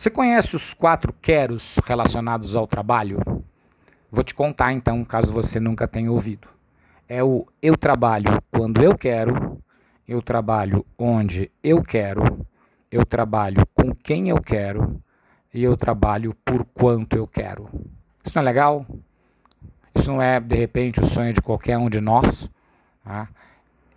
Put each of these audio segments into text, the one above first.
Você conhece os quatro queros relacionados ao trabalho? Vou te contar então, caso você nunca tenha ouvido. É o eu trabalho quando eu quero, eu trabalho onde eu quero, eu trabalho com quem eu quero e eu trabalho por quanto eu quero. Isso não é legal? Isso não é, de repente, o sonho de qualquer um de nós? Tá?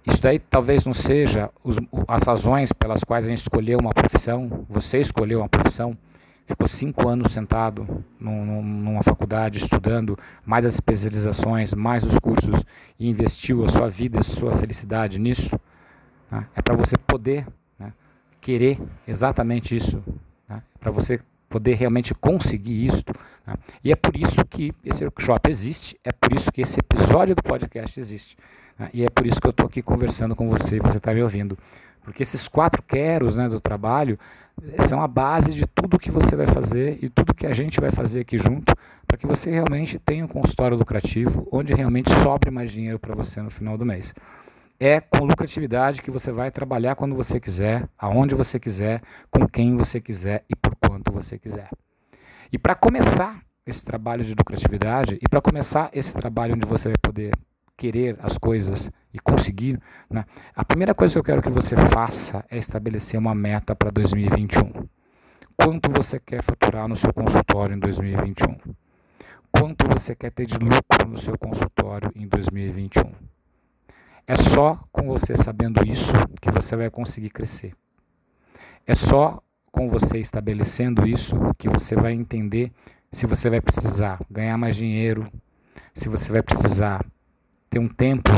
Isso daí talvez não seja os, as razões pelas quais a gente escolheu uma profissão, você escolheu uma profissão, ficou cinco anos sentado num, numa faculdade estudando mais as especializações, mais os cursos e investiu a sua vida, a sua felicidade nisso. Né? É para você poder né, querer exatamente isso, né? para você poder realmente conseguir isso. Né? E é por isso que esse workshop existe, é por isso que esse episódio do podcast existe. Né? E é por isso que eu estou aqui conversando com você e você está me ouvindo. Porque esses quatro queros né, do trabalho eh, são a base de tudo que você vai fazer e tudo que a gente vai fazer aqui junto para que você realmente tenha um consultório lucrativo onde realmente sobre mais dinheiro para você no final do mês. É com lucratividade que você vai trabalhar quando você quiser, aonde você quiser, com quem você quiser e por quanto você quiser. E para começar esse trabalho de lucratividade e para começar esse trabalho onde você vai poder querer as coisas e conseguir, né? a primeira coisa que eu quero que você faça é estabelecer uma meta para 2021. Quanto você quer faturar no seu consultório em 2021? Quanto você quer ter de lucro no seu consultório em 2021? É só com você sabendo isso que você vai conseguir crescer. É só com você estabelecendo isso que você vai entender se você vai precisar ganhar mais dinheiro, se você vai precisar ter um tempo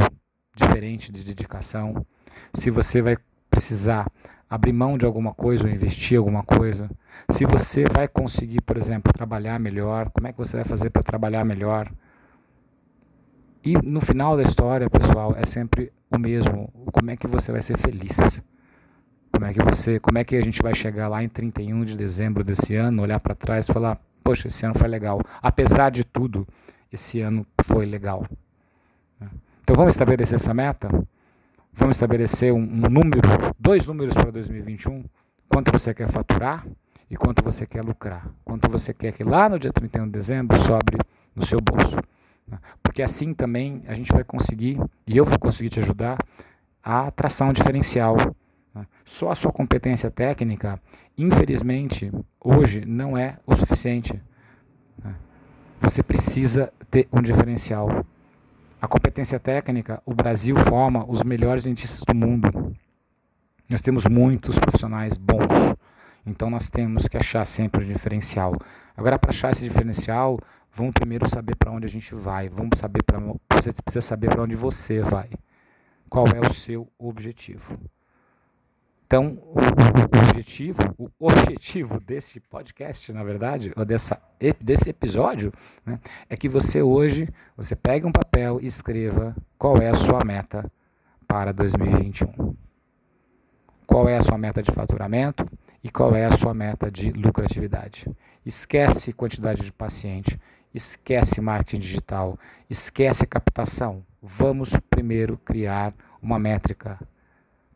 diferente de dedicação, se você vai precisar abrir mão de alguma coisa ou investir alguma coisa, se você vai conseguir, por exemplo, trabalhar melhor, como é que você vai fazer para trabalhar melhor, e no final da história, pessoal, é sempre o mesmo. Como é que você vai ser feliz? Como é que você, como é que a gente vai chegar lá em 31 de dezembro desse ano, olhar para trás e falar: "Poxa, esse ano foi legal. Apesar de tudo, esse ano foi legal". Então vamos estabelecer essa meta? Vamos estabelecer um, um número, dois números para 2021, quanto você quer faturar e quanto você quer lucrar. Quanto você quer que lá no dia 31 de dezembro sobre no seu bolso. Né? Porque assim também a gente vai conseguir, e eu vou conseguir te ajudar, a tração diferencial. Né? Só a sua competência técnica, infelizmente, hoje não é o suficiente. Né? Você precisa ter um diferencial. A competência técnica, o Brasil forma os melhores dentistas do mundo. Nós temos muitos profissionais bons. Então nós temos que achar sempre o diferencial. Agora, para achar esse diferencial, Vamos primeiro saber para onde a gente vai. Vamos saber para você precisa saber para onde você vai. Qual é o seu objetivo? Então, o, o, objetivo, o objetivo desse podcast, na verdade, ou dessa, desse episódio, né, é que você hoje, você pegue um papel e escreva qual é a sua meta para 2021. Qual é a sua meta de faturamento e qual é a sua meta de lucratividade. Esquece quantidade de paciente, Esquece marketing digital, esquece captação. Vamos primeiro criar uma métrica.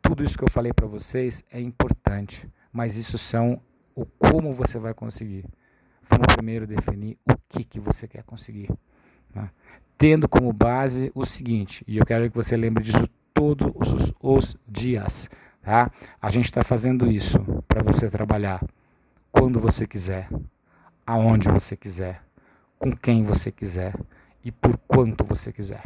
Tudo isso que eu falei para vocês é importante, mas isso são o como você vai conseguir. Vamos primeiro definir o que, que você quer conseguir. Né? Tendo como base o seguinte, e eu quero que você lembre disso todos os, os dias. Tá? A gente está fazendo isso para você trabalhar quando você quiser, aonde você quiser com quem você quiser e por quanto você quiser.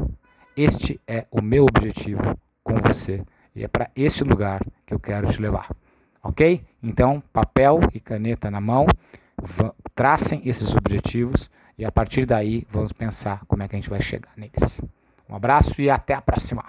Este é o meu objetivo com você e é para esse lugar que eu quero te levar. Ok? Então, papel e caneta na mão, tracem esses objetivos e a partir daí vamos pensar como é que a gente vai chegar neles. Um abraço e até a próxima!